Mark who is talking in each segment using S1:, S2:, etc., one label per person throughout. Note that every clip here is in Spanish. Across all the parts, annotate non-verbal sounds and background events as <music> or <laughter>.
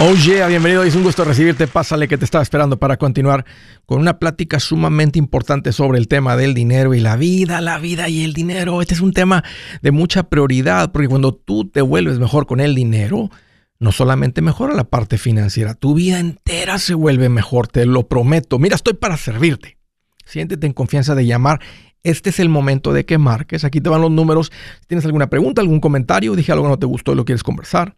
S1: Oh yeah, bienvenido. Es un gusto recibirte. Pásale que te estaba esperando para continuar con una plática sumamente importante sobre el tema del dinero y la vida, la vida y el dinero. Este es un tema de mucha prioridad porque cuando tú te vuelves mejor con el dinero, no solamente mejora la parte financiera, tu vida entera se vuelve mejor, te lo prometo. Mira, estoy para servirte. Siéntete en confianza de llamar. Este es el momento de que marques. Aquí te van los números. Si tienes alguna pregunta, algún comentario, dije algo que no te gustó y lo quieres conversar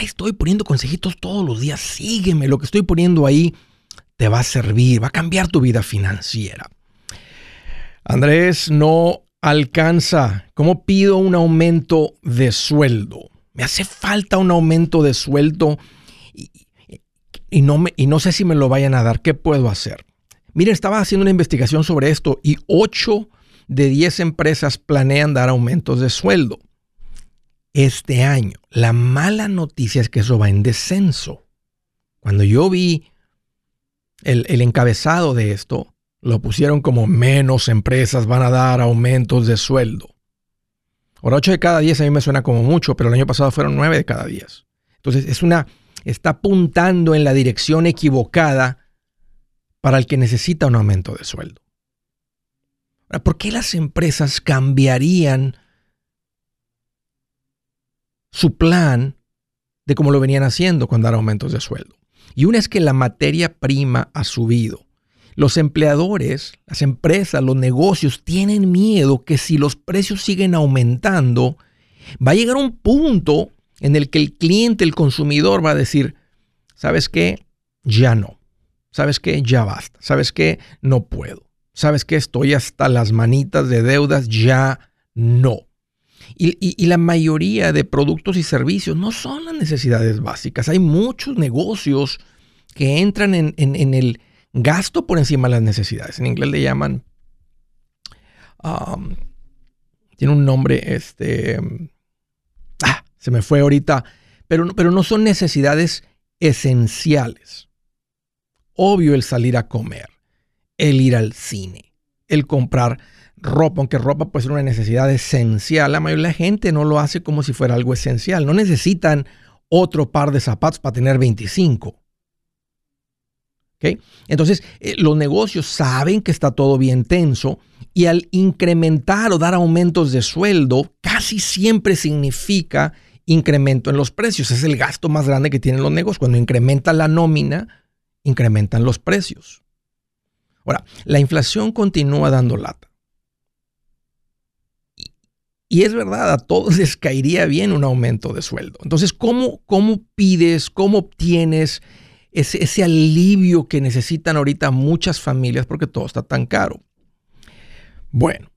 S1: Estoy poniendo consejitos todos los días. Sígueme. Lo que estoy poniendo ahí te va a servir, va a cambiar tu vida financiera. Andrés no alcanza. ¿Cómo pido un aumento de sueldo? Me hace falta un aumento de sueldo y, no, y no sé si me lo vayan a dar. ¿Qué puedo hacer? Miren, estaba haciendo una investigación sobre esto y 8 de 10 empresas planean dar aumentos de sueldo este año. La mala noticia es que eso va en descenso. Cuando yo vi el, encabezado de esto, lo pusieron como menos empresas van a dar aumentos de sueldo. Ahora, 8 de cada 10 a mí me suena como mucho, pero el año pasado fueron 9 de cada 10. Entonces, es una, está apuntando en la dirección equivocada para el que necesita un aumento de sueldo. ¿Por qué las empresas cambiarían su plan de cómo lo venían haciendo cuando dar aumentos de sueldo. Y una es que la materia prima ha subido. Los empleadores, las empresas, los negocios tienen miedo que si los precios siguen aumentando, va a llegar un punto en el que el cliente, el consumidor va a decir, ¿sabes qué? Ya no. ¿Sabes qué? Ya basta. ¿Sabes qué? No puedo. ¿Sabes qué? Estoy hasta las manitas de deudas, ya no. Y, la mayoría de productos y servicios no son las necesidades básicas. Hay muchos negocios que entran en, el gasto por encima de las necesidades. En inglés le llaman, um, tiene un nombre, este, ah, se me fue ahorita, pero, pero no son necesidades esenciales. Obvio el salir a comer, el ir al cine, el comprar ropa, aunque ropa puede ser una necesidad esencial, la mayoría de la gente no lo hace como si fuera algo esencial. No necesitan otro par de zapatos para tener 25. Entonces, eh, los negocios saben que está todo bien tenso y al incrementar o dar aumentos de sueldo, casi siempre significa incremento en los precios. Es el gasto más grande que tienen los negocios. Cuando incrementa la nómina, incrementan los precios. Ahora, la inflación continúa dando lata. Y es verdad, a todos les caería bien un aumento de sueldo. Entonces, ¿cómo, cómo pides, cómo obtienes ese, alivio que necesitan ahorita muchas familias porque todo está tan caro? Bueno,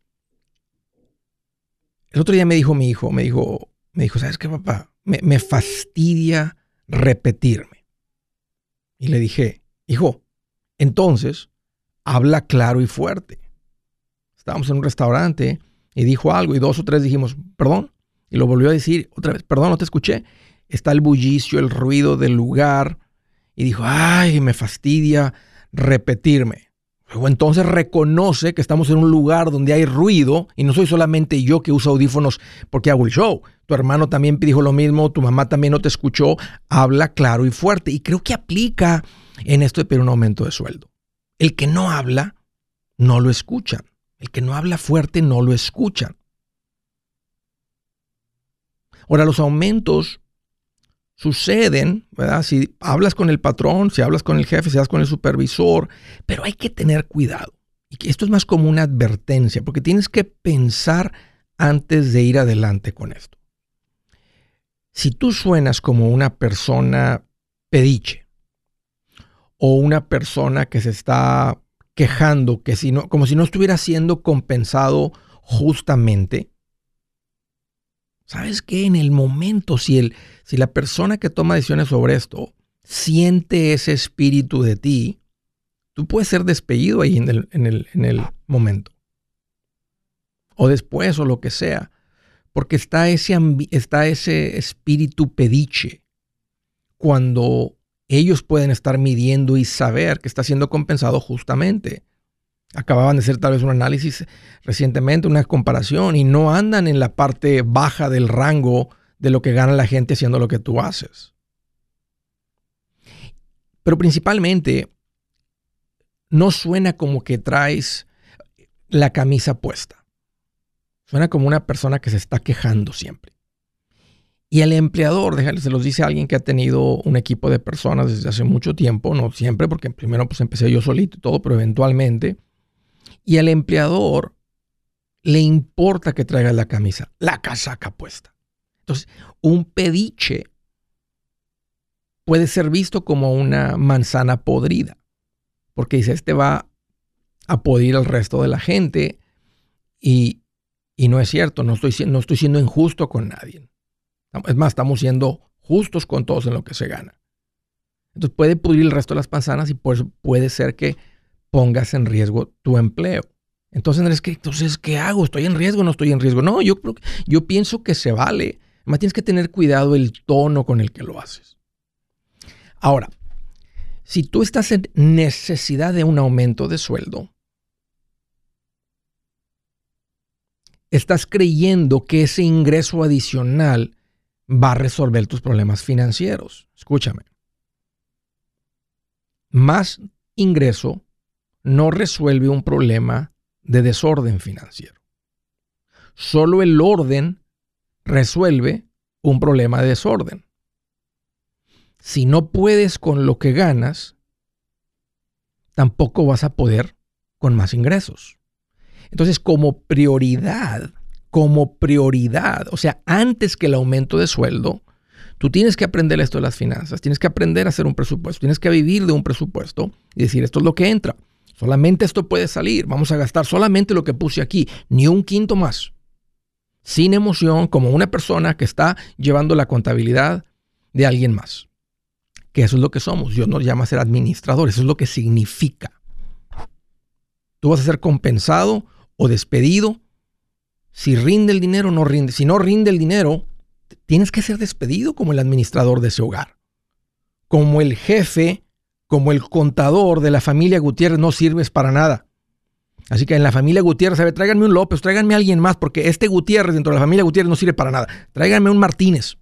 S1: el otro día me dijo mi hijo, me dijo, me dijo, ¿sabes qué, papá? Me, me fastidia repetirme. Y le dije, hijo, entonces, habla claro y fuerte. Estábamos en un restaurante y dijo algo y dos o tres dijimos, perdón, y lo volvió a decir otra vez, perdón, no te escuché. Está el bullicio, el ruido del lugar y dijo, ay, me fastidia repetirme. Luego entonces reconoce que estamos en un lugar donde hay ruido y no soy solamente yo que uso audífonos porque hago el show. Tu hermano también dijo lo mismo, tu mamá también no te escuchó. Habla claro y fuerte. Y creo que aplica en esto de pedir un aumento de sueldo. El que no habla, no lo escuchan. El que no habla fuerte no lo escuchan. Ahora, los aumentos suceden, ¿verdad? Si hablas con el patrón, si hablas con el jefe, si hablas con el supervisor, pero hay que tener cuidado. Y esto es más como una advertencia, porque tienes que pensar antes de ir adelante con esto. Si tú suenas como una persona pediche o una persona que se está quejando, que si no, como si no estuviera siendo compensado justamente. ¿Sabes qué? En el momento, si, el, si la persona que toma decisiones sobre esto siente ese espíritu de ti, tú puedes ser despedido ahí en el, en el, en el momento. O después o lo que sea. Porque está ese, está ese espíritu pediche cuando ellos pueden estar midiendo y saber que está siendo compensado justamente. Acababan de hacer tal vez un análisis recientemente, una comparación, y no andan en la parte baja del rango de lo que gana la gente haciendo lo que tú haces. Pero principalmente, no suena como que traes la camisa puesta. Suena como una persona que se está quejando siempre. Y el empleador, déjale, se los dice alguien que ha tenido un equipo de personas desde hace mucho tiempo, no siempre, porque primero pues empecé yo solito y todo, pero eventualmente. Y al empleador le importa que traiga la camisa, la casaca puesta. Entonces, un pediche puede ser visto como una manzana podrida, porque dice, este va a podrir al resto de la gente y, y no es cierto, no estoy, no estoy siendo injusto con nadie. Es más, estamos siendo justos con todos en lo que se gana. Entonces puede pudrir el resto de las manzanas y por eso puede ser que pongas en riesgo tu empleo. Entonces, entonces, ¿qué hago? ¿Estoy en riesgo no estoy en riesgo? No, yo, yo pienso que se vale. Además, tienes que tener cuidado el tono con el que lo haces. Ahora, si tú estás en necesidad de un aumento de sueldo, estás creyendo que ese ingreso adicional va a resolver tus problemas financieros. Escúchame. Más ingreso no resuelve un problema de desorden financiero. Solo el orden resuelve un problema de desorden. Si no puedes con lo que ganas, tampoco vas a poder con más ingresos. Entonces, como prioridad, como prioridad, o sea, antes que el aumento de sueldo, tú tienes que aprender esto de las finanzas, tienes que aprender a hacer un presupuesto, tienes que vivir de un presupuesto y decir, esto es lo que entra. Solamente esto puede salir. Vamos a gastar solamente lo que puse aquí, ni un quinto más. Sin emoción, como una persona que está llevando la contabilidad de alguien más. Que eso es lo que somos. Dios nos llama a ser administradores. Eso es lo que significa. Tú vas a ser compensado o despedido si rinde el dinero no rinde. Si no rinde el dinero, tienes que ser despedido como el administrador de ese hogar. Como el jefe como el contador de la familia Gutiérrez no sirves para nada. Así que en la familia Gutiérrez, a ver, tráiganme un López, tráiganme a alguien más, porque este Gutiérrez dentro de la familia Gutiérrez no sirve para nada. Tráiganme un Martínez.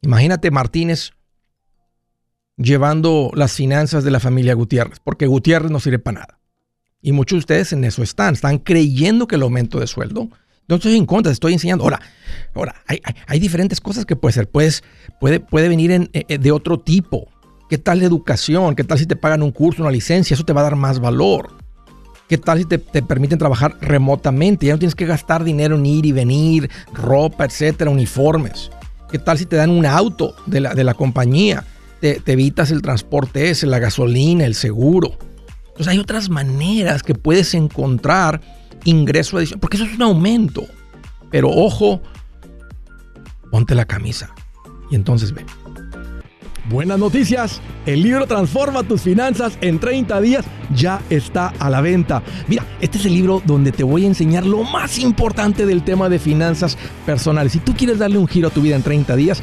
S1: Imagínate Martínez llevando las finanzas de la familia Gutiérrez, porque Gutiérrez no sirve para nada. Y muchos de ustedes en eso están, están creyendo que el aumento de sueldo, no estoy en contra, estoy enseñando. Ahora, ahora hay, diferentes cosas que puede ser. Pues, puede, puede venir eh, de otro tipo. ¿Qué tal la educación? ¿Qué tal si te pagan un curso, una licencia? Eso te va a dar más valor. ¿Qué tal si te, permiten trabajar remotamente? Ya no tienes que gastar dinero en ir y venir, ropa, etcétera, uniformes. ¿Qué tal si te dan un auto de la, de la compañía? Te, evitas el transporte ese, la gasolina, el seguro. Hay otras maneras que puedes encontrar ingreso adicional, porque eso es un aumento. Pero ojo, ponte la camisa y entonces ve.
S2: Buenas noticias, el libro Transforma tus finanzas en 30 días ya está a la venta. Mira, este es el libro donde te voy a enseñar lo más importante del tema de finanzas personales. Si tú quieres darle un giro a tu vida en 30 días,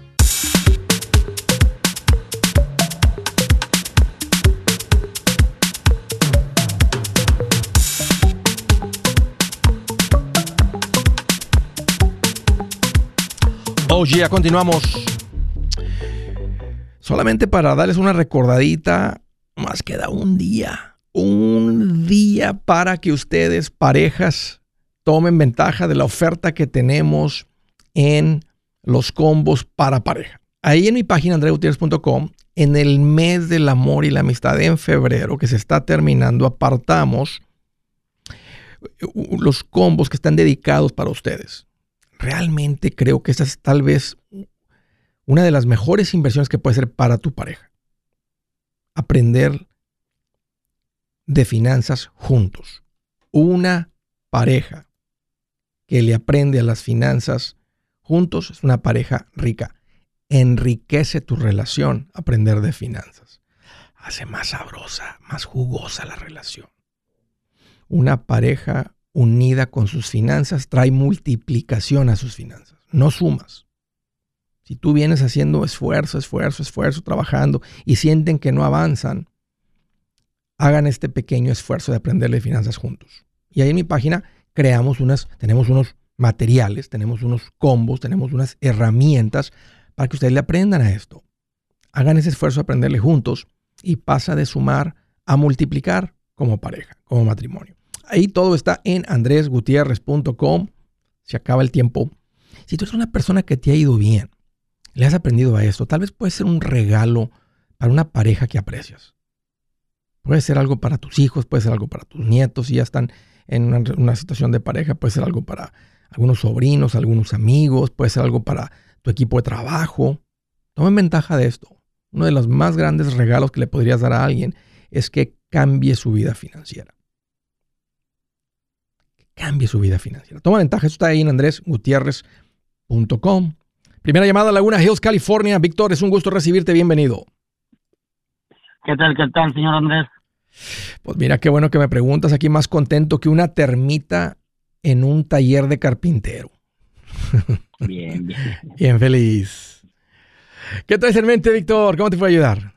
S1: Continuamos. Solamente para darles una recordadita, más queda un día. Un día para que ustedes, parejas, tomen ventaja de la oferta que tenemos en los combos para pareja. Ahí en mi página andreutierrez.com, en el mes del amor y la amistad en febrero, que se está terminando, apartamos los combos que están dedicados para ustedes. Realmente creo que esta es tal vez una de las mejores inversiones que puede ser para tu pareja. Aprender de finanzas juntos. Una pareja que le aprende a las finanzas juntos es una pareja rica. Enriquece tu relación aprender de finanzas. Hace más sabrosa, más jugosa la relación. Una pareja unida con sus finanzas trae multiplicación a sus finanzas, no sumas. Si tú vienes haciendo esfuerzo, esfuerzo, esfuerzo, trabajando y sienten que no avanzan, hagan este pequeño esfuerzo de aprender de finanzas juntos. Y ahí en mi página creamos unas, tenemos unos materiales, tenemos unos combos, tenemos unas herramientas para que ustedes le aprendan a esto. Hagan ese esfuerzo de aprenderle juntos y pasa de sumar a multiplicar como pareja, como matrimonio. Ahí todo está en andresgutierrez.com. Se acaba el tiempo. Si tú eres una persona que te ha ido bien, le has aprendido a esto, tal vez puede ser un regalo para una pareja que aprecias. Puede ser algo para tus hijos, puede ser algo para tus nietos, si ya están en una, una situación de pareja, puede ser algo para algunos sobrinos, algunos amigos, puede ser algo para tu equipo de trabajo. Tomen ventaja de esto. Uno de los más grandes regalos que le podrías dar a alguien es que cambie su vida financiera. Cambie su vida financiera. Toma ventaja. Esto está ahí en andresgutierrez.com. Primera llamada Laguna Hills, California. Víctor, es un gusto recibirte. Bienvenido.
S3: ¿Qué tal, qué tal, señor Andrés?
S1: Pues mira, qué bueno que me preguntas. Aquí más contento que una termita en un taller de carpintero. <laughs>
S3: Bien, bien.
S1: Bien feliz. ¿Qué traes en mente, Víctor? ¿Cómo te puedo ayudar?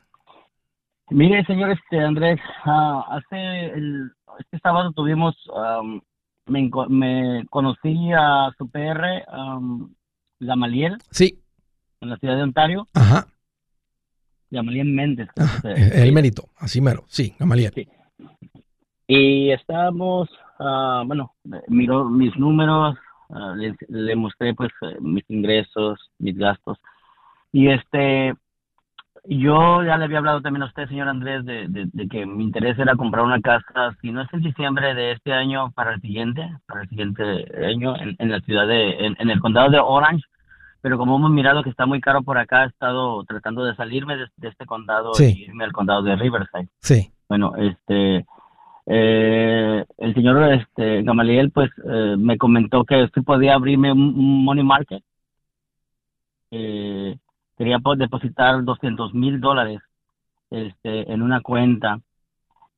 S3: Mire, señor este Andrés, ah, hace el, este sábado tuvimos, am, me, me conocí a su PR, am, Gamaliel,
S1: Sí.
S3: en la ciudad de Ontario,
S1: Ajá.
S3: Gamaliel Méndez.
S1: Ajá. El mérito. Así mero. Sí, Gamaliel.
S3: Sí. Y estábamos, ah, bueno, miró mis números, ah, le, le mostré pues mis ingresos, mis gastos. Y este, yo ya le había hablado también a usted, señor Andrés, de, de, de que mi interés era comprar una casa, si no es en diciembre de este año, para el siguiente, para el siguiente año, en, en la ciudad de, en, en el condado de Orange. Pero como hemos mirado que está muy caro por acá, he estado tratando de salirme de, de este condado
S1: Sí.
S3: y irme al condado de Riverside.
S1: Sí.
S3: Bueno, este, eh, el señor este, Gamaliel, pues, eh, me comentó que sí podía abrirme un, un money market. Eh, quería depositar 200 mil dólares este, en una cuenta.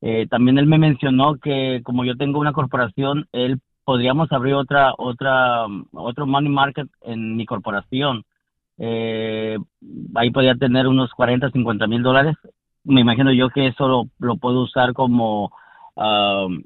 S3: Eh, también él me mencionó que como yo tengo una corporación, él podríamos abrir otra, otra, otro money market en mi corporación. Eh, ahí podría tener unos 40, 50 mil dólares me imagino yo que eso lo, lo puedo usar como um,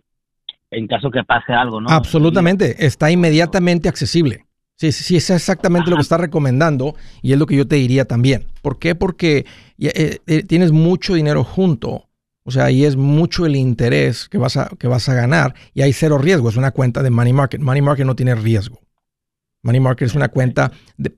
S3: en caso que pase algo, ¿no?
S1: Absolutamente. Está inmediatamente accesible. Sí, sí, sí, es exactamente lo que está recomendando y es lo que yo te diría también. ¿Por qué? Porque eh, eh, tienes mucho dinero junto. O sea, ahí es mucho el interés que vas, a, que vas a ganar y hay cero riesgo. Es una cuenta de money market. Money market no tiene riesgo. Money market es una cuenta de,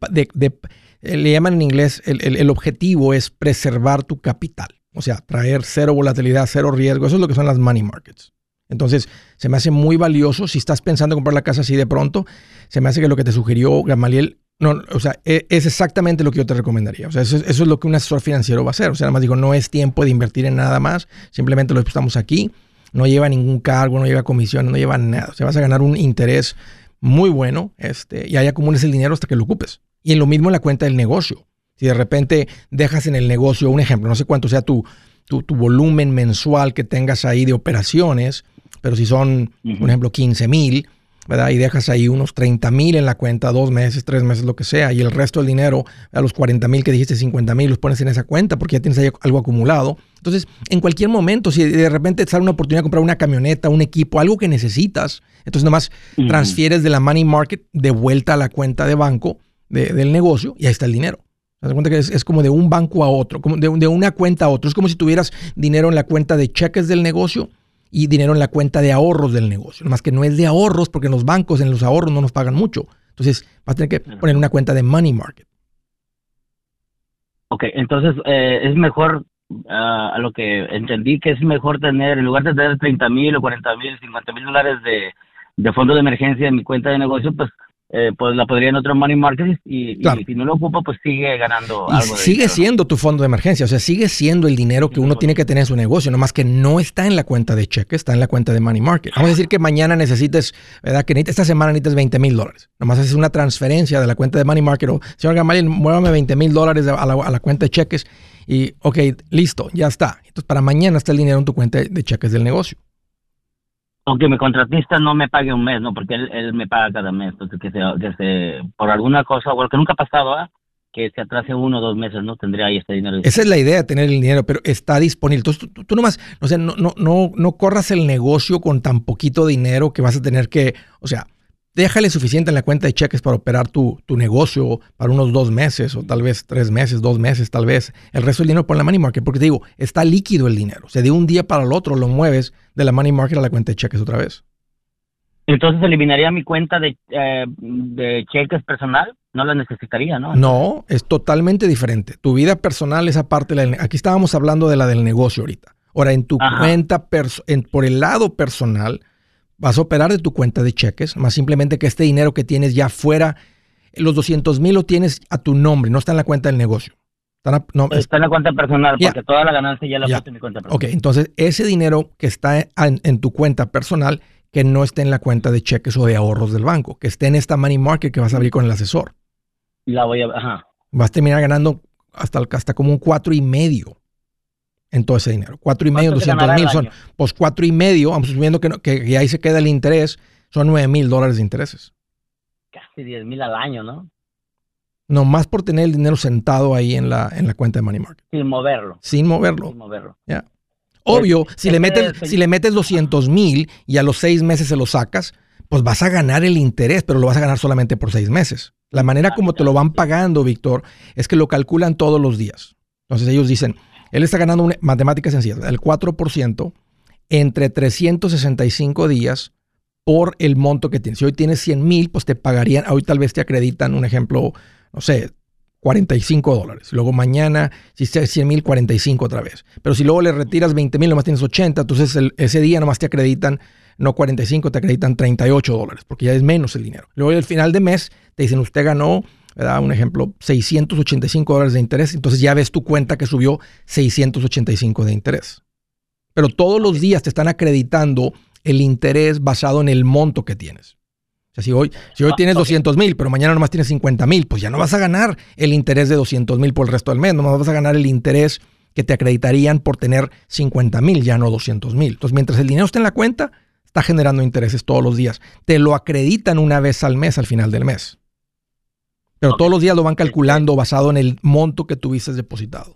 S1: eh, le llaman en inglés, el, objetivo es preservar tu capital. O sea, traer cero volatilidad, cero riesgo. Eso es lo que son las money markets. Entonces, se me hace muy valioso. Si estás pensando en comprar la casa así de pronto, se me hace que lo que te sugirió Gamaliel, no, o sea, e, es exactamente lo que yo te recomendaría. O sea, eso, es lo que un asesor financiero va a hacer. O sea, nada más digo, no es tiempo de invertir en nada más. Simplemente lo estamos aquí. No lleva ningún cargo, no lleva comisión, no lleva nada. O sea, vas a ganar un interés muy bueno este, y ahí acumules el dinero hasta que lo ocupes. Y en lo mismo en la cuenta del negocio. Si de repente dejas en el negocio, un ejemplo, no sé cuánto sea tu, tu, volumen mensual que tengas ahí de operaciones, pero si son, por ejemplo, 15 mil, ¿verdad? Y dejas ahí unos 30 mil en la cuenta, dos meses, tres meses, lo que sea, y el resto del dinero, a los 40 mil que dijiste, 50 mil, los pones en esa cuenta porque ya tienes ahí algo acumulado. Entonces, en cualquier momento, si de repente te sale una oportunidad de comprar una camioneta, un equipo, algo que necesitas, entonces nomás transfieres de la money market de vuelta a la cuenta de banco del negocio y ahí está el dinero. Te das cuenta que es, como de un banco a otro, como de, de una cuenta a otro. Es como si tuvieras dinero en la cuenta de cheques del negocio y dinero en la cuenta de ahorros del negocio. Más que no es de ahorros porque en los bancos, en los ahorros no nos pagan mucho. Entonces vas a tener que poner una cuenta de money market.
S3: Ok, entonces eh, es mejor, ah, a lo que entendí, que es mejor tener, en lugar de tener 30 mil o 40 mil, 50 mil dólares de, de fondo de emergencia en mi cuenta de negocio, pues eh, pues la podría en otro money market y, si no lo ocupa, pues sigue ganando
S1: y algo. sigue siendo tu fondo de emergencia, o sea, sigue siendo el dinero que uno tiene que tener en su negocio, nomás que no está en la cuenta de cheque, está en la cuenta de money market. Vamos a decir que mañana necesites, ¿verdad? Que esta semana necesites 20 mil dólares. Nomás haces una transferencia de la cuenta de money market o, señor Gamaliel, muévame 20 mil dólares a la, a la cuenta de cheques y, ok, listo, ya está. Entonces, para mañana está el dinero en tu cuenta de cheques del negocio
S3: aunque mi contratista no me pague un mes, ¿no? Porque él, él me paga cada mes, entonces que se, que por alguna cosa, o que nunca ha pasado, ¿ah? que se atrase uno o dos meses, ¿no? Tendría ahí este dinero.
S1: Esa es la idea, tener el dinero, pero está disponible. Entonces, tú, tú, nomás, o sea, no, no, no, no corras el negocio con tan poquito dinero que vas a tener que, o sea, déjale suficiente en la cuenta de cheques para operar tu, tu, negocio para unos dos meses o tal vez tres meses, dos meses, tal vez. El resto del dinero por la money market, porque te digo, está líquido el dinero. O sea, de un día para el otro lo mueves de la money market a la cuenta de cheques otra vez.
S3: Entonces eliminaría mi cuenta de, eh, de cheques personal, no la necesitaría, ¿no?
S1: No, es totalmente diferente. Tu vida personal es aparte. La, aquí estábamos hablando de la del negocio ahorita. Ahora, en tu cuenta, en, por el lado personal, Vas a operar de tu cuenta de cheques, más simplemente que este dinero que tienes ya fuera, los 200 mil lo tienes a tu nombre, no está en la cuenta del negocio.
S3: Está, en la cuenta personal, porque toda la ganancia ya la puse en mi cuenta personal.
S1: Ok, entonces ese dinero que está en, tu cuenta personal, que no esté en la cuenta de cheques o de ahorros del banco, que esté en esta money market que vas a abrir con el asesor.
S3: La voy a, ajá.
S1: Vas a terminar ganando hasta, hasta como un cuatro y medio en todo ese dinero. Cuatro y medio, 200 mil son, pues cuatro y medio, vamos asumiendo que, que, ahí se queda el interés, son nueve mil dólares de intereses.
S3: Casi 10 mil al año, ¿no?
S1: No, más por tener el dinero sentado ahí en la, en la cuenta de Money Market.
S3: Sin moverlo.
S1: Sin moverlo. Sin moverlo. Ya. Obvio, si, le metes, si le metes 200 mil y a los seis meses se lo sacas, pues vas a ganar el interés, pero lo vas a ganar solamente por seis meses. La manera como te lo van pagando, Víctor, es que lo calculan todos los días. Entonces ellos dicen, él está ganando una matemática sencilla, el 4% entre 365 días por el monto que tienes. Si hoy tienes 100 mil, pues te pagarían, hoy tal vez te acreditan, un ejemplo, no sé, 45 dólares. Luego mañana, si es 100 mil, 45 otra vez. Pero si luego le retiras 20 mil, nomás tienes 80, entonces ese día nomás te acreditan, no 45, te acreditan 38 dólares, porque ya es menos el dinero. Luego al final de mes te dicen, usted ganó un ejemplo, 685 dólares de interés, entonces ya ves tu cuenta que subió 685 de interés. Pero todos los días te están acreditando el interés basado en el monto que tienes. O sea, si hoy, si hoy ah, tienes 200 mil, pero mañana nomás tienes 50 mil, pues ya no vas a ganar el interés de 200 mil por el resto del mes, nomás vas a ganar el interés que te acreditarían por tener 50 mil, ya no 200 mil. Entonces, mientras el dinero esté en la cuenta, está generando intereses todos los días. Te lo acreditan una vez al mes al final del mes. Pero todos los días lo van calculando basado en el monto que tuviste depositado.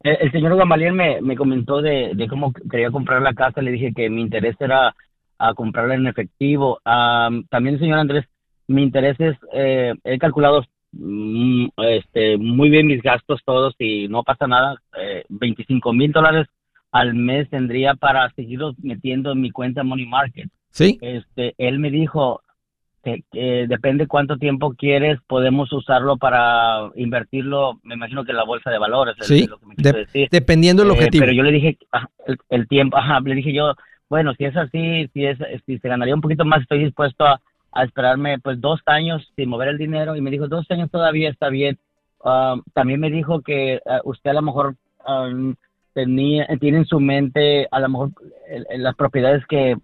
S3: El, señor Gamaliel me, me comentó de, cómo quería comprar la casa. Le dije que mi interés era a comprarla en efectivo. también el señor Andrés mi interés es, eh, he calculado mm, este, muy bien mis gastos todos y no pasa nada. Eh, 25 mil dólares al mes tendría para seguirlos metiendo en mi cuenta Money Market.
S1: Sí.
S3: Este, él me dijo que, que depende cuánto tiempo quieres, podemos usarlo para invertirlo, me imagino que en la bolsa de valores, es
S1: Sí.
S3: lo que me quiso
S1: De-
S3: decir.
S1: dependiendo del
S3: Eh,
S1: objetivo.
S3: pero yo le dije, ah, el, el tiempo, ajá, le dije yo, bueno, si es así, si es, si se ganaría un poquito más, estoy dispuesto a, a esperarme pues dos años sin mover el dinero. Y me dijo, dos años todavía está bien. Ah, también me dijo que ah, usted a lo mejor ah, tenía, tiene en su mente a lo mejor el- el- las propiedades que,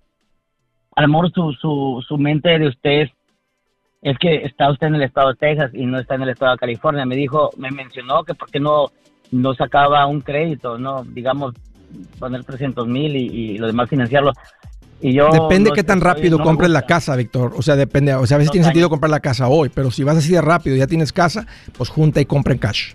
S3: a lo mejor su, su, su mente de usted es, es que está usted en el estado de Texas y no está en el estado de California. Me dijo, me mencionó que por qué no, no sacaba un crédito, no, digamos, poner 300 mil y, y lo demás financiarlo. Y yo
S1: Depende
S3: no
S1: qué tan rápido
S3: no
S1: compres la casa, Víctor. O sea, depende. O sea, a veces tiene sentido comprar la casa hoy, pero si vas así de rápido y ya tienes casa, pues junta y compra en cash.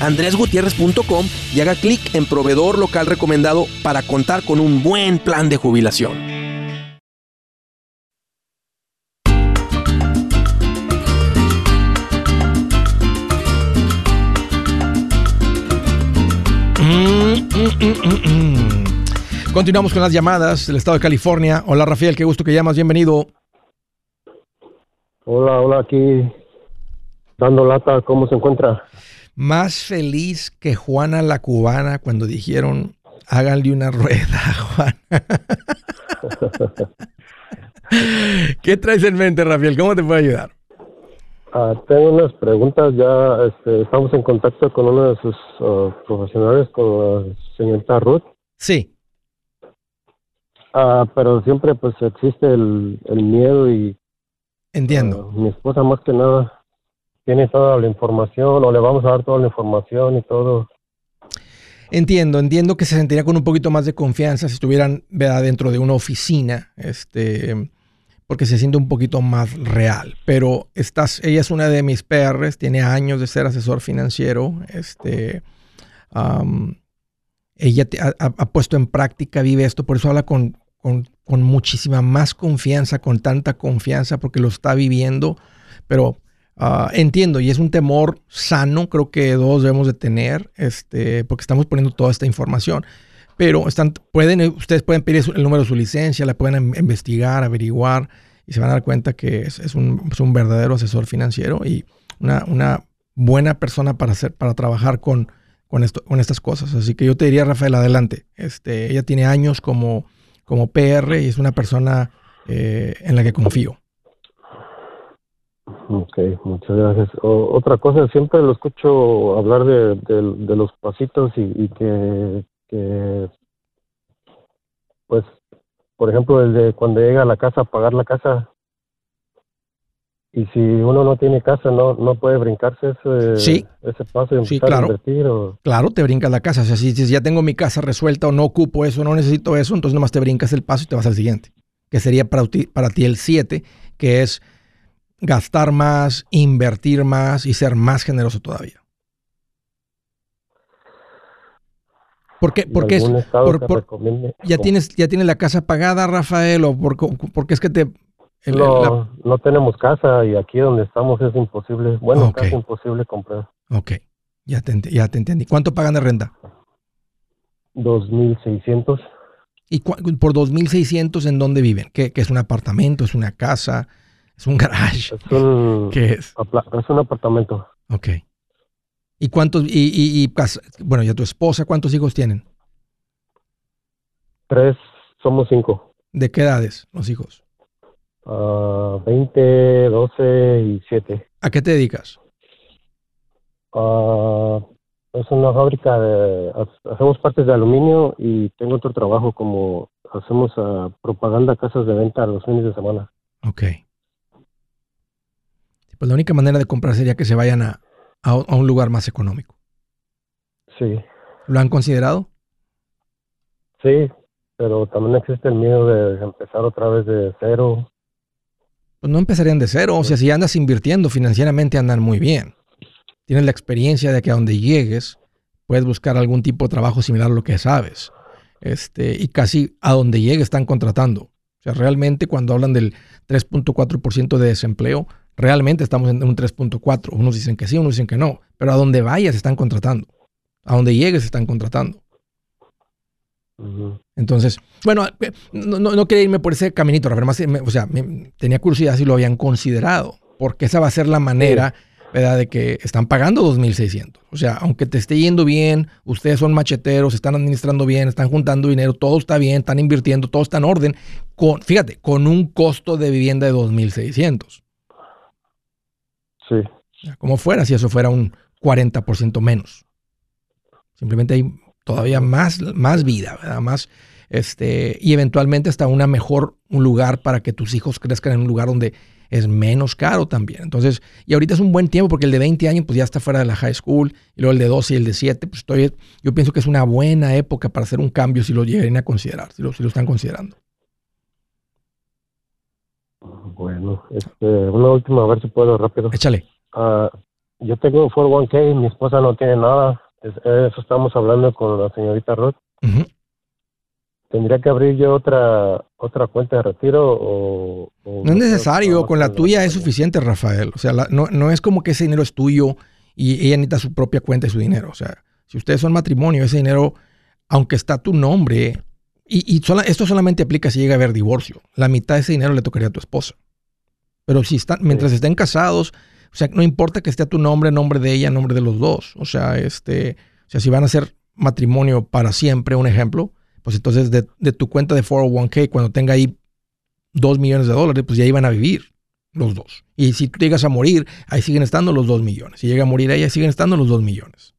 S4: andresgutierrez.com y haga clic en proveedor local recomendado para contar con un buen plan de jubilación.
S1: Mm, mm, mm. Continuamos con las llamadas del estado de California. Hola Rafael, qué gusto que llamas, bienvenido.
S5: Hola, hola, aquí dando lata, ¿cómo se encuentra?
S1: Más feliz que Juana la cubana cuando dijeron háganle una rueda <laughs> Juana. <laughs> ¿Qué traes en mente, Rafael? ¿Cómo te puedo ayudar?
S5: Ah, tengo unas preguntas, ya este, estamos en contacto con uno de sus ah, profesionales, con la señorita Ruth,
S1: Sí,
S5: Ah, pero siempre pues existe el, el miedo y
S1: entiendo.
S5: mi esposa más que nada tiene toda la información o le vamos a dar toda la información y todo.
S1: Entiendo, entiendo que se sentiría con un poquito más de confianza si estuvieran dentro de una oficina, este, porque se siente un poquito más real. Pero estás, ella es una de mis PRs, tiene años de ser asesor financiero, este, ella ha- ha puesto en práctica, vive esto, por eso habla con, con- con muchísima más confianza, con tanta confianza, porque lo está viviendo. Pero ah, entiendo, y es un temor sano, creo que todos debemos de tener, este, porque estamos poniendo toda esta información. Pero están, pueden, ustedes pueden pedir el número de su licencia, la pueden em- investigar, averiguar, y se van a dar cuenta que es, es un, es un verdadero asesor financiero y una, una buena persona para hacer, para trabajar con, con, esto, con estas cosas. Así que yo te diría, Rafael, adelante. Este, ella tiene años como, como PR y es una persona eh, en la que confío.
S5: Ok, muchas gracias. O- otra cosa, siempre lo escucho hablar de, de- de los pasitos y, y que, que, pues, por ejemplo, el de cuando llega a la casa pagar la casa, y si uno no tiene casa, no, no puede brincarse ese,
S1: Sí.
S5: ese paso y
S1: Sí,
S5: empezar
S1: claro.
S5: a invertir. O,
S1: Claro, te brincas la casa. O sea, si ya tengo mi casa resuelta o no ocupo eso, no necesito eso, entonces nomás te brincas el paso y te vas al siguiente. Que sería para ti, para ti el 7, que es gastar más, invertir más y ser más generoso todavía. ¿Por qué? Porque es, por- por- ya, tienes, ya tienes la casa pagada, Rafael, o por, porque es que te... el-
S5: no,
S1: la-
S5: no tenemos casa y aquí donde estamos es imposible, bueno, casi imposible comprar.
S1: ok, ya te, ya te entendí. ¿Cuánto pagan de renta?
S5: 2.600.
S1: ¿Y por 2.600 en dónde viven? ¿Qué, qué es un apartamento? ¿Es una casa? ¿Es un garage?
S5: Es un,
S1: ¿Qué es?
S5: es un apartamento.
S1: Ok. ¿Y cuántos, y, y, y bueno, ya tu esposa, cuántos hijos tienen?
S5: tres, somos cinco.
S1: ¿De qué edades los hijos?
S5: Ah, 20, 12 y 7.
S1: ¿A qué te dedicas?
S5: Ah, es una fábrica de... ha- Hacemos partes de aluminio y tengo otro trabajo como hacemos ah, propaganda a casas de venta los fines de semana.
S1: Ok. Pues la única manera de comprar sería que se vayan a, a, a un lugar más económico.
S5: Sí,
S1: ¿Lo han considerado?
S5: sí, pero también existe el miedo de empezar otra vez de cero.
S1: Pues no empezarían de cero. O sea, si andas invirtiendo financieramente, andan muy bien. Tienes la experiencia de que a donde llegues, puedes buscar algún tipo de trabajo similar a lo que sabes. Este, y casi a donde llegues están contratando. O sea, realmente cuando hablan del 3.4% de desempleo, realmente estamos en un 3.4. Unos dicen que sí, unos dicen que no. Pero a donde vayas están contratando. A donde llegues están contratando. Entonces, bueno, eh, no, no, no quería irme por ese caminito, Rafael, más, me- o sea, me- tenía curiosidad si lo habían considerado, porque esa va a ser la manera, ¿verdad?, de que están pagando 2.600. O sea, aunque te esté yendo bien, ustedes son macheteros, están administrando bien, están juntando dinero, todo está bien, están invirtiendo, todo está en orden, con, fíjate, con un costo de vivienda de 2.600.
S5: Sí,
S1: como fuera si eso fuera un 40% menos. Simplemente hay todavía más, más vida, ¿verdad? Más, este, y eventualmente hasta una mejor, un lugar para que tus hijos crezcan en un lugar donde es menos caro también. Entonces, y ahorita es un buen tiempo porque el de 20 años pues ya está fuera de la high school y luego el de 12 y el de 7, pues estoy, yo pienso que es una buena época para hacer un cambio si lo llegarían a considerar, si lo, si lo están considerando.
S5: Bueno, este, una última, a ver si puedo rápido.
S1: Échale.
S5: Ah, yo tengo un 401k, mi esposa no tiene nada. Es- Eso estamos hablando con la señorita Roth.
S1: Ujú.
S5: ¿Tendría que abrir yo otra otra cuenta de retiro o...? o
S1: No es necesario, con la tuya es suficiente, Rafael. O sea, la- no, no es como que ese dinero es tuyo y ella necesita su propia cuenta y su dinero. O sea, si ustedes son matrimonio, ese dinero, aunque está tu nombre, y, y sola- esto solamente aplica si llega a haber divorcio, la mitad de ese dinero le tocaría a tu esposa. Pero si están, mientras estén casados, o sea, no importa que esté a tu nombre, nombre de ella, nombre de los dos. O sea, este, o sea, si van a ser matrimonio para siempre, un ejemplo, pues entonces de, de tu cuenta de 401k, cuando tenga ahí dos millones de dólares, pues ya iban a vivir los dos. Y si tú llegas a morir, ahí siguen estando los dos millones. Si llega a morir ella, siguen estando los dos millones.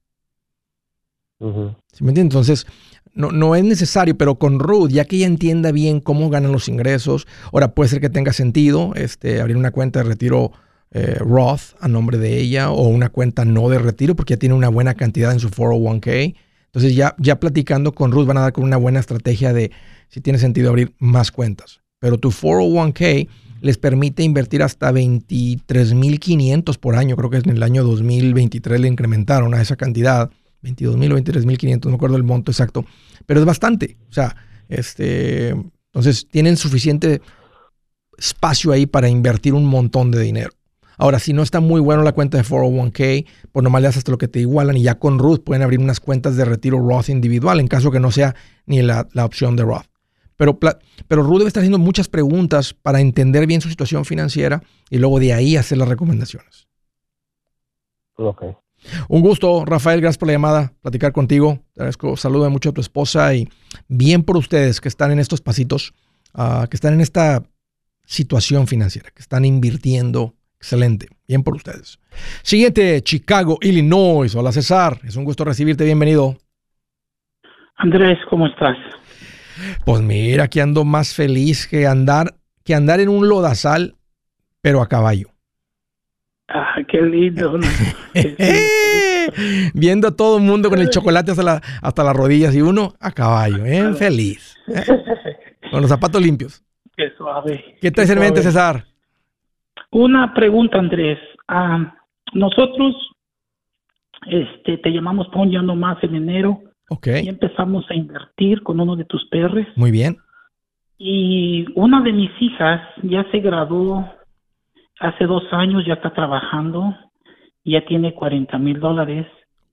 S1: Entonces, no, no es necesario, pero con Ruth, ya que ella entienda bien cómo ganan los ingresos, ahora puede ser que tenga sentido este, abrir una cuenta de retiro eh, Roth a nombre de ella o una cuenta no de retiro porque ya tiene una buena cantidad en su 401k. Entonces, ya, ya platicando con Ruth van a dar con una buena estrategia de si tiene sentido abrir más cuentas. Pero tu 401k les permite invertir hasta 23.500 por año. Creo que en el año 2023 le incrementaron a esa cantidad. 22.000 o 23.500, no me acuerdo el monto exacto. Pero es bastante. O sea, este, entonces tienen suficiente espacio ahí para invertir un montón de dinero. Ahora, si no está muy bueno la cuenta de 401k, pues nomás le haces hasta lo que te igualan y ya con Ruth pueden abrir unas cuentas de retiro Roth individual en caso que no sea ni la, la opción de Roth. Pero, pero Ruth debe estar haciendo muchas preguntas para entender bien su situación financiera y luego de ahí hacer las recomendaciones.
S5: Ok.
S1: Un gusto, Rafael, gracias por la llamada, platicar contigo. Te agradezco, saluda mucho a tu esposa y bien por ustedes que están en estos pasitos, ah, que están en esta situación financiera, que están invirtiendo. Excelente, bien por ustedes. Siguiente, Chicago, Illinois. Hola César, es un gusto recibirte, bienvenido.
S6: Andrés, ¿cómo estás?
S1: Pues mira, aquí ando más feliz que andar, que andar en un lodazal, pero a caballo.
S6: Ah, qué lindo. ¿no? <laughs> Qué.
S1: Viendo a todo el mundo con el chocolate hasta, la- hasta las rodillas y uno a caballo, bien feliz. ¿eh? <laughs> Con los zapatos limpios.
S6: Qué suave.
S1: ¿Qué traes en mente. César?
S6: Una pregunta, Andrés. Ah, nosotros este, te llamamos un ya no más en enero
S1: Ok,
S6: y empezamos a invertir con uno de tus perros.
S1: muy bien.
S6: Y una de mis hijas ya se graduó hace dos años, ya está trabajando, ya tiene 40 mil dólares.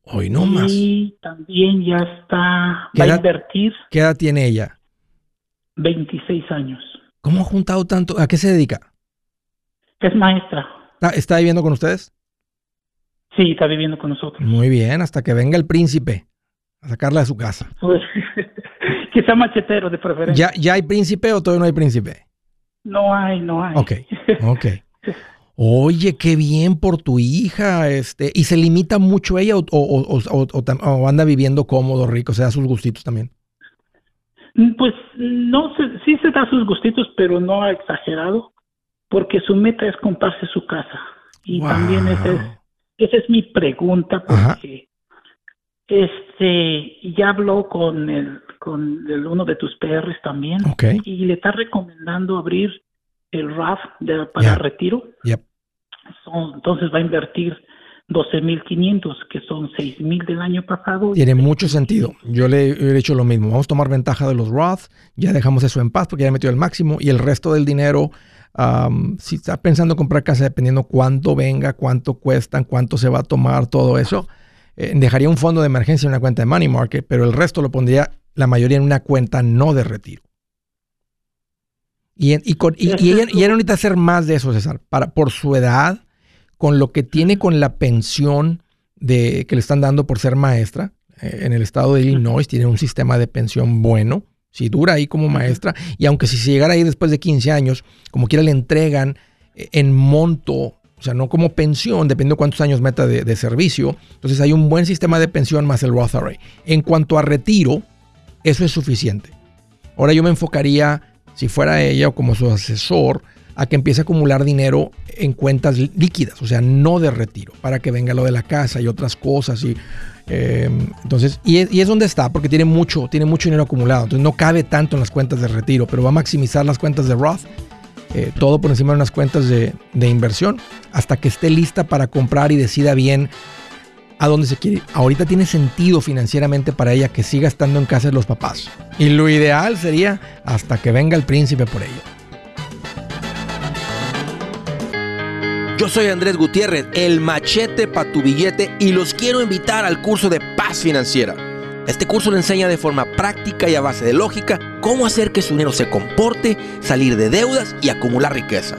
S1: Hoy no más.
S6: Y también ya está,
S1: ¿Qué
S6: va a invertir
S1: ¿Qué edad tiene ella?
S6: 26 años.
S1: ¿Cómo ha juntado tanto? ¿A qué se dedica?
S6: Es maestra.
S1: ¿Está, está viviendo con ustedes?
S6: Sí, está viviendo con nosotros.
S1: Muy bien, hasta que venga el príncipe a sacarla de su casa.
S6: Pues, <laughs> Que sea machetero de preferencia.
S1: ¿Ya, ¿Ya hay príncipe o todavía no hay príncipe?
S6: No hay, no hay.
S1: Ok, ok. <laughs> Oye, qué bien por tu hija, este, y se limita mucho ella o, o, o, o anda viviendo cómodo, rico, se da sus gustitos también.
S6: Pues no, sí se da sus gustitos, pero no ha exagerado, porque su meta es comprarse su casa. Y también esa es, esa es mi pregunta, porque este ya habló con el con el, uno de tus PRs también y le está recomendando abrir el RAF de, para retiro. entonces va a invertir 12.500, que son 6.000 del año pasado.
S1: Tiene mucho sentido. Yo le he hecho lo mismo. Vamos a tomar ventaja de los Roth, ya dejamos eso en paz porque ya metió el máximo y el resto del dinero, si está pensando comprar casa dependiendo cuánto venga, cuánto cuestan, cuánto se va a tomar, todo eso, eh, dejaría un fondo de emergencia en una cuenta de Money Market, pero el resto lo pondría la mayoría en una cuenta no de retiro. Y, y, y, ella, y, ella, necesita hacer más de eso, César, para, por su edad con lo que tiene con la pensión de, que le están dando por ser maestra. Eh, en el estado de Illinois tiene un sistema de pensión bueno, si dura ahí como maestra, y aunque si llegara ahí después de 15 años, como quiera le entregan eh, en monto, o sea, no como pensión, dependiendo de cuántos años meta de, servicio. Entonces hay un buen sistema de pensión más el Roth IRA. En cuanto a retiro, eso es suficiente. Ahora yo me enfocaría, si fuera ella o como su asesor, a que empiece a acumular dinero en cuentas líquidas, o sea, no de retiro, para que venga lo de la casa y otras cosas. Y, eh, entonces, y es, donde está, porque tiene mucho, tiene mucho dinero acumulado, entonces no cabe tanto en las cuentas de retiro, pero va a maximizar las cuentas de Roth, eh, todo por encima de unas cuentas de, de inversión, hasta que esté lista para comprar y decida bien a dónde se quiere. Ahorita tiene sentido financieramente para ella que siga estando en casa de los papás. Y lo ideal sería hasta que venga el príncipe por ella.
S4: Yo soy Andrés Gutiérrez, el machete para tu billete y los quiero invitar al curso de paz financiera. Este curso le enseña de forma práctica y a base de lógica cómo hacer que su dinero se comporte, salir de deudas y acumular riqueza.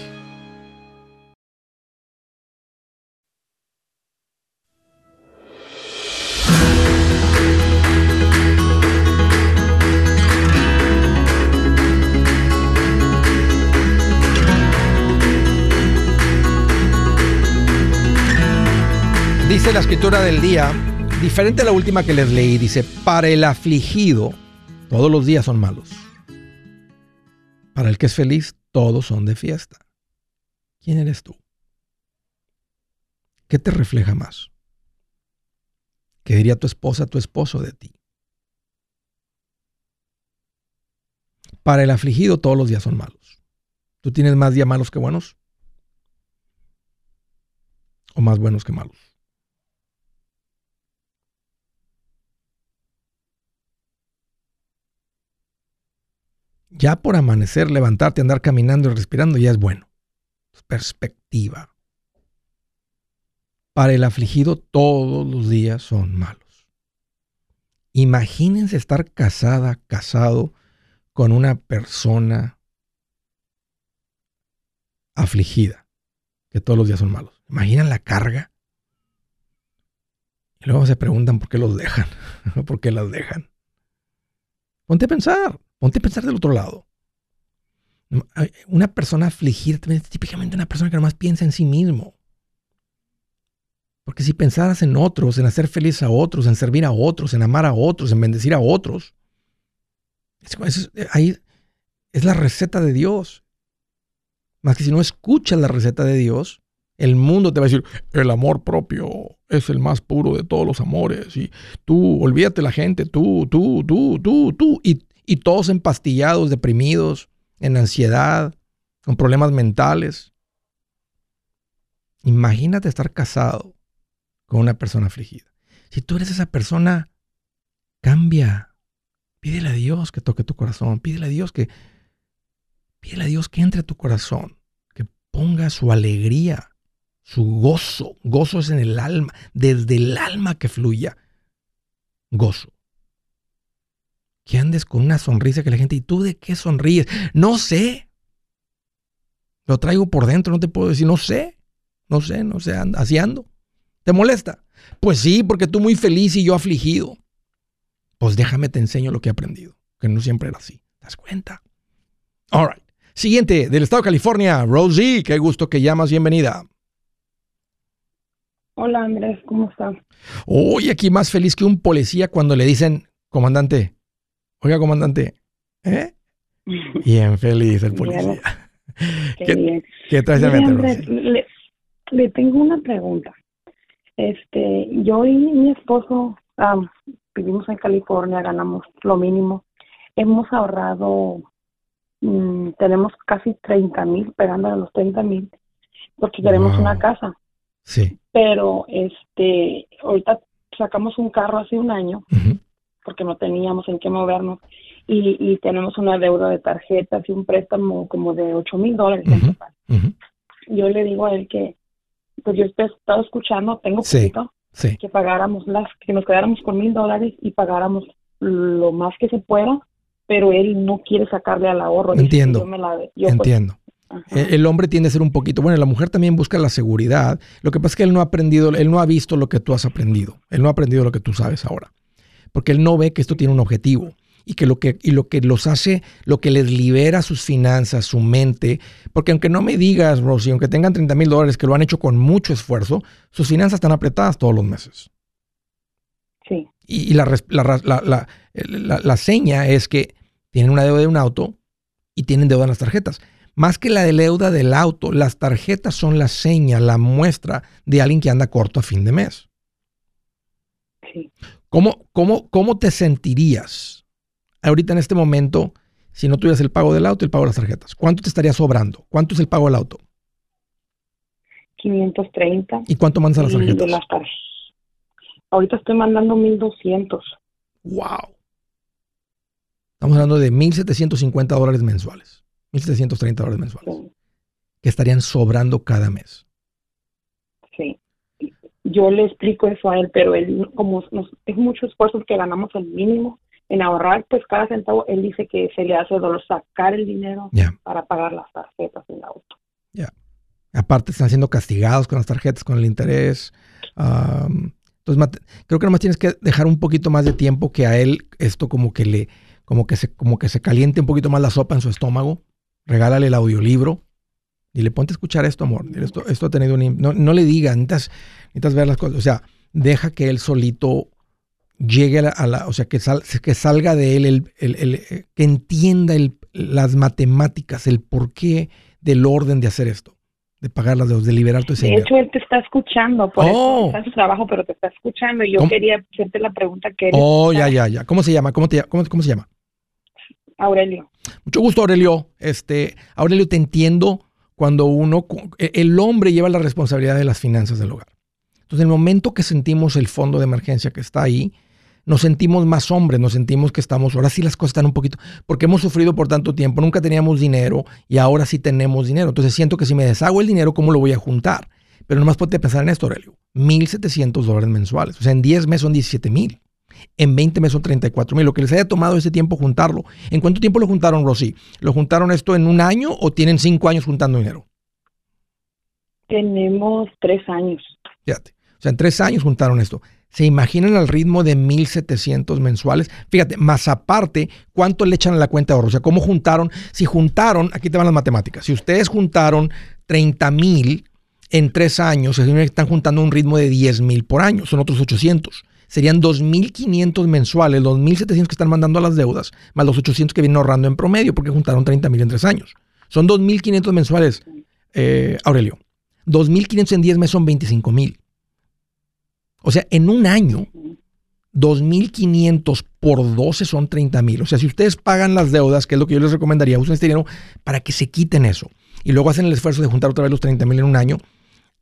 S1: Del día, diferente a la última que les leí, dice, para el afligido, todos los días son malos. Para el que es feliz, todos son de fiesta. ¿Quién eres tú? ¿Qué te refleja más? ¿Qué diría tu esposa, tu esposo de ti? Para el afligido, todos los días son malos. ¿Tú tienes más días malos que buenos? ¿O más buenos que malos? Ya por amanecer, levantarte, andar caminando y respirando ya es bueno. Perspectiva. Para el afligido todos los días son malos. Imagínense estar casada, casado con una persona afligida, que todos los días son malos. Imaginan la carga. Y luego se preguntan por qué los dejan, <laughs> por qué las dejan. Ponte a pensar. Ponte a pensar del otro lado. Una persona afligida es típicamente una persona que nomás piensa en sí mismo. Porque si pensaras en otros, en hacer feliz a otros, en servir a otros, en amar a otros, en bendecir a otros, es, ahí es la receta de Dios. Más que si no escuchas la receta de Dios, el mundo te va a decir, el amor propio es el más puro de todos los amores. Y tú, olvídate la gente, tú, tú, tú, tú, tú. Y y todos empastillados, deprimidos, en ansiedad, con problemas mentales. Imagínate estar casado con una persona afligida. Si tú eres esa persona, cambia. Pídele a Dios que toque tu corazón. Pídele a Dios que pídele a Dios que entre a tu corazón, que ponga su alegría, su gozo. Gozo es en el alma, desde el alma que fluya. Gozo. Que andes con una sonrisa que la gente, ¿y tú de qué sonríes? No sé. Lo traigo por dentro, no te puedo decir, no sé. No sé, no sé, así ando. ¿Te molesta? Pues sí, porque tú muy feliz y yo afligido. Pues déjame te enseño lo que he aprendido, que no siempre era así. ¿Te das cuenta? All right. Siguiente, del estado de California, Rosie, qué gusto que llamas, bienvenida.
S7: Hola Andrés, ¿cómo estás?
S1: Hoy aquí más feliz que un policía cuando le dicen, comandante, oiga comandante, ¿eh? <laughs> Bien feliz el policía. <laughs>
S7: Qué, ¿Qué, traes de Andrés, le, le, tengo una pregunta. Este, yo y mi esposo vivimos en California, ganamos lo mínimo. Hemos ahorrado, mm, tenemos casi 30 mil, pegando a los 30 mil, porque tenemos una casa.
S1: Sí.
S7: Pero este, ahorita sacamos un carro hace un año, porque no teníamos en qué movernos, y, y, tenemos una deuda de tarjetas y un préstamo como de 8 mil dólares Yo le digo a él que pues yo he estado escuchando, tengo poquito, que pagáramos las, que nos quedáramos con mil dólares y pagáramos lo más que se pueda, pero él no quiere sacarle al ahorro.
S1: Entiendo. Pues, entiendo. el hombre tiende a ser un poquito, bueno, la mujer también busca la seguridad. Lo que pasa es que él no ha aprendido, él no ha visto lo que tú has aprendido. Él no ha aprendido lo que tú sabes ahora. Porque él no ve que esto tiene un objetivo y que lo que, y lo que los hace, lo que les libera sus finanzas, su mente, porque aunque no me digas, Rosy, aunque tengan 30 mil dólares que lo han hecho con mucho esfuerzo, sus finanzas están apretadas todos los meses.
S7: Sí.
S1: Y, la, la, la, seña es que tienen una deuda de un auto y tienen deuda en las tarjetas. Más que la deuda del auto, las tarjetas son la seña, la muestra de alguien que anda corto a fin de mes.
S7: Sí.
S1: ¿Cómo, cómo, cómo te sentirías ahorita en este momento, si no tuvieras el pago del auto y el pago de las tarjetas? ¿Cuánto te estaría sobrando? ¿Cuánto es el pago del auto?
S7: 530.
S1: ¿Y cuánto mandas a las tarjetas?
S7: Ahorita estoy mandando 1200.
S1: ¡Wow! Estamos hablando de 1.750 dólares mensuales. 1.730 dólares mensuales. Que estarían sobrando cada mes.
S7: Yo le explico eso a él, pero él, como es mucho esfuerzo que ganamos el mínimo, en ahorrar pues cada centavo, él dice que se le hace dolor sacar el dinero para pagar las tarjetas del auto.
S1: Ya. Aparte están siendo castigados con las tarjetas, con el interés. entonces creo que nomás tienes que dejar un poquito más de tiempo que a él esto como que le, como que se, como que se caliente un poquito más la sopa en su estómago. Regálale el audiolibro. Y le ponte a escuchar esto, amor. Esto, esto ha tenido un... No, no le digas, necesitas, necesitas ver las cosas. O sea, deja que él solito llegue a la, o sea, que, que salga de él, el, el, eh, que entienda las matemáticas, el porqué del orden de hacer esto, de pagar las deudas, de liberar tu ese
S7: De hecho, él te está escuchando, por eso oh. está en su trabajo, pero te está escuchando y yo quería hacerte la pregunta que
S1: Oh, ya, ya, ya. ¿Cómo se llama? ¿Cómo, te, cómo, cómo se llama?
S7: Aurelio.
S1: Mucho gusto, Aurelio. Este, Aurelio, te entiendo cuando uno, e, el hombre lleva la responsabilidad de las finanzas del hogar. Entonces, en el momento que sentimos el fondo de emergencia que está ahí, nos sentimos más hombres, nos sentimos que estamos, ahora sí las cosas están un poquito, porque hemos sufrido por tanto tiempo, nunca teníamos dinero y ahora sí tenemos dinero. Entonces siento que si me deshago el dinero, ¿cómo lo voy a juntar? Pero nomás puede pensar en esto, Aurelio. 1.700 dólares mensuales. O sea, en 10 meses son 17 mil. En 20 meses son 34 mil. Lo que les haya tomado ese tiempo juntarlo. ¿En cuánto tiempo lo juntaron, Rosy? ¿Lo juntaron esto en un año o tienen cinco años juntando dinero?
S7: Tenemos tres años.
S1: Fíjate. O sea, en tres años juntaron esto. ¿Se imaginan el ritmo de 1.700 mensuales? Fíjate, más aparte, ¿cuánto le echan a la cuenta de ahorro? O sea, ¿cómo juntaron? Si juntaron, aquí te van las matemáticas. Si ustedes juntaron 30 mil en tres años, están juntando un ritmo de 10 mil por año, son otros 800. Serían 2.500 mensuales, los 1.700 que están mandando a las deudas, más los 800 que vienen ahorrando en promedio, porque juntaron 30 mil en tres años. Son 2.500 mensuales, eh, Aurelio. 2.500 en 10 meses son 25 mil. O sea, en un año 2.500 por 12 son 30.000. O sea, si ustedes pagan las deudas, que es lo que yo les recomendaría, usen este dinero para que se quiten eso. Y luego hacen el esfuerzo de juntar otra vez los 30.000 en un año.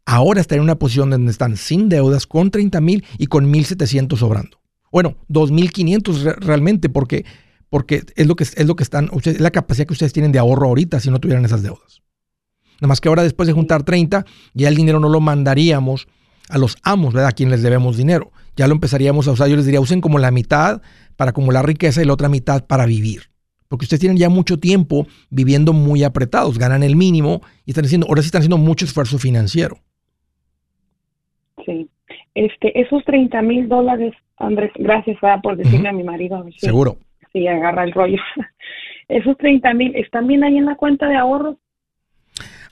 S1: Ahora están en una posición donde están sin deudas, con 30.000 y con 1.700 sobrando. Bueno, 2.500 realmente, porque, porque es, lo que, es lo que están, es la capacidad que ustedes tienen de ahorro ahorita si no tuvieran esas deudas. Nada más que ahora después de juntar 30, ya el dinero no lo mandaríamos a los amos, ¿verdad? A quienes les debemos dinero. Ya lo empezaríamos a usar, yo les diría, usen como la mitad para acumular riqueza y la otra mitad para vivir. Porque ustedes tienen ya mucho tiempo viviendo muy apretados, ganan el mínimo y están haciendo, ahora sí están haciendo mucho esfuerzo financiero.
S7: Sí. Este, esos 30 mil dólares, Andrés, gracias por decirle a mi marido.
S1: Seguro.
S7: Sí, agarra el rollo. <laughs> esos 30 mil, ¿están bien ahí en la cuenta de ahorros?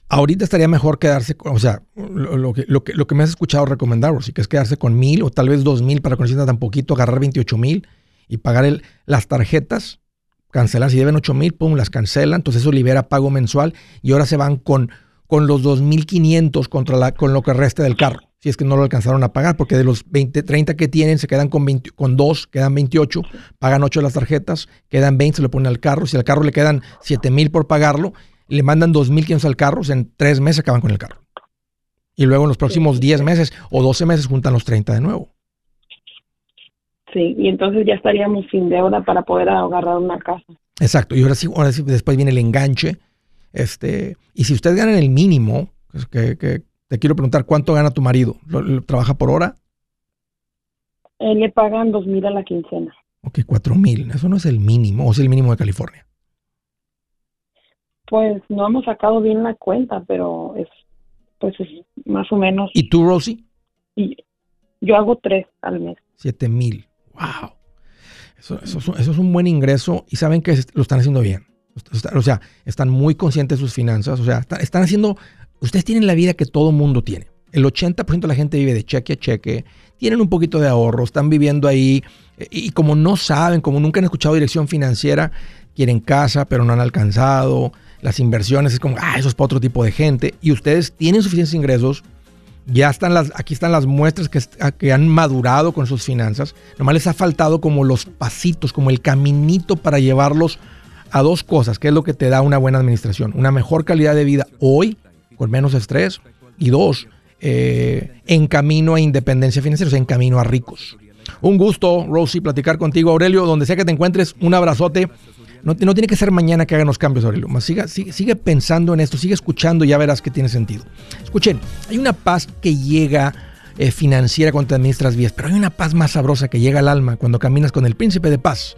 S1: Ahorita estaría mejor quedarse, con, o sea, lo, que, lo, que, lo que me has escuchado recomendar, sí que es quedarse con mil o tal vez dos mil para que no tan poquito, agarrar 28 mil y pagar el, las tarjetas, cancelar, si deben 8 mil, pum, las cancelan, entonces eso libera pago mensual y ahora se van con, con los 2.500 contra la, con lo que resta del carro, si es que no lo alcanzaron a pagar, porque de los 20, 30 que tienen se quedan con, 20, con 2, quedan 28, pagan 8 de las tarjetas, quedan 20, se le pone al carro, si al carro le quedan 7 mil por pagarlo, le mandan 2.500 al carro, en tres meses acaban con el carro. Y luego en los próximos 10 meses o 12 meses juntan los 30 de nuevo.
S7: Sí, y entonces ya estaríamos sin deuda para poder agarrar una casa.
S1: Exacto, y ahora sí, ahora sí después viene el enganche. Este, y si ustedes ganan el mínimo, que, que te quiero preguntar, ¿cuánto gana tu marido? trabaja por hora?
S7: Eh, le pagan dos mil a la quincena.
S1: Ok, cuatro mil. Eso no es el mínimo, o es el mínimo de California.
S7: Pues no hemos sacado bien la cuenta, pero es pues es más o menos.
S1: ¿Y tú, Rosie?
S7: Y yo hago tres al mes.
S1: Siete mil. Wow. Eso, es un buen ingreso y saben que lo están haciendo bien. O sea, están muy conscientes de sus finanzas. O sea, están haciendo. Ustedes tienen la vida que todo mundo tiene. El 80% de la gente vive de cheque a cheque. Tienen un poquito de ahorro, están viviendo ahí. Y como no saben, como nunca han escuchado dirección financiera, quieren casa, pero no han alcanzado las inversiones, es como, ah, eso es para otro tipo de gente. Y ustedes tienen suficientes ingresos, ya están las, aquí están las muestras que, que han madurado con sus finanzas. Nomás les ha faltado como los pasitos, como el caminito para llevarlos a dos cosas, que es lo que te da una buena administración. Una mejor calidad de vida hoy, con menos estrés. Y dos, eh, en camino a independencia financiera, o sea, en camino a ricos. Un gusto, Rosie, platicar contigo, Aurelio, donde sea que te encuentres. Un abrazote. No, tiene que ser mañana que hagan los cambios, Aurelio. Más sigue, sigue, pensando en esto, sigue escuchando y ya verás que tiene sentido. Escuchen, hay una paz que llega eh, financiera cuando te administras bien, pero hay una paz más sabrosa que llega al alma cuando caminas con el príncipe de paz.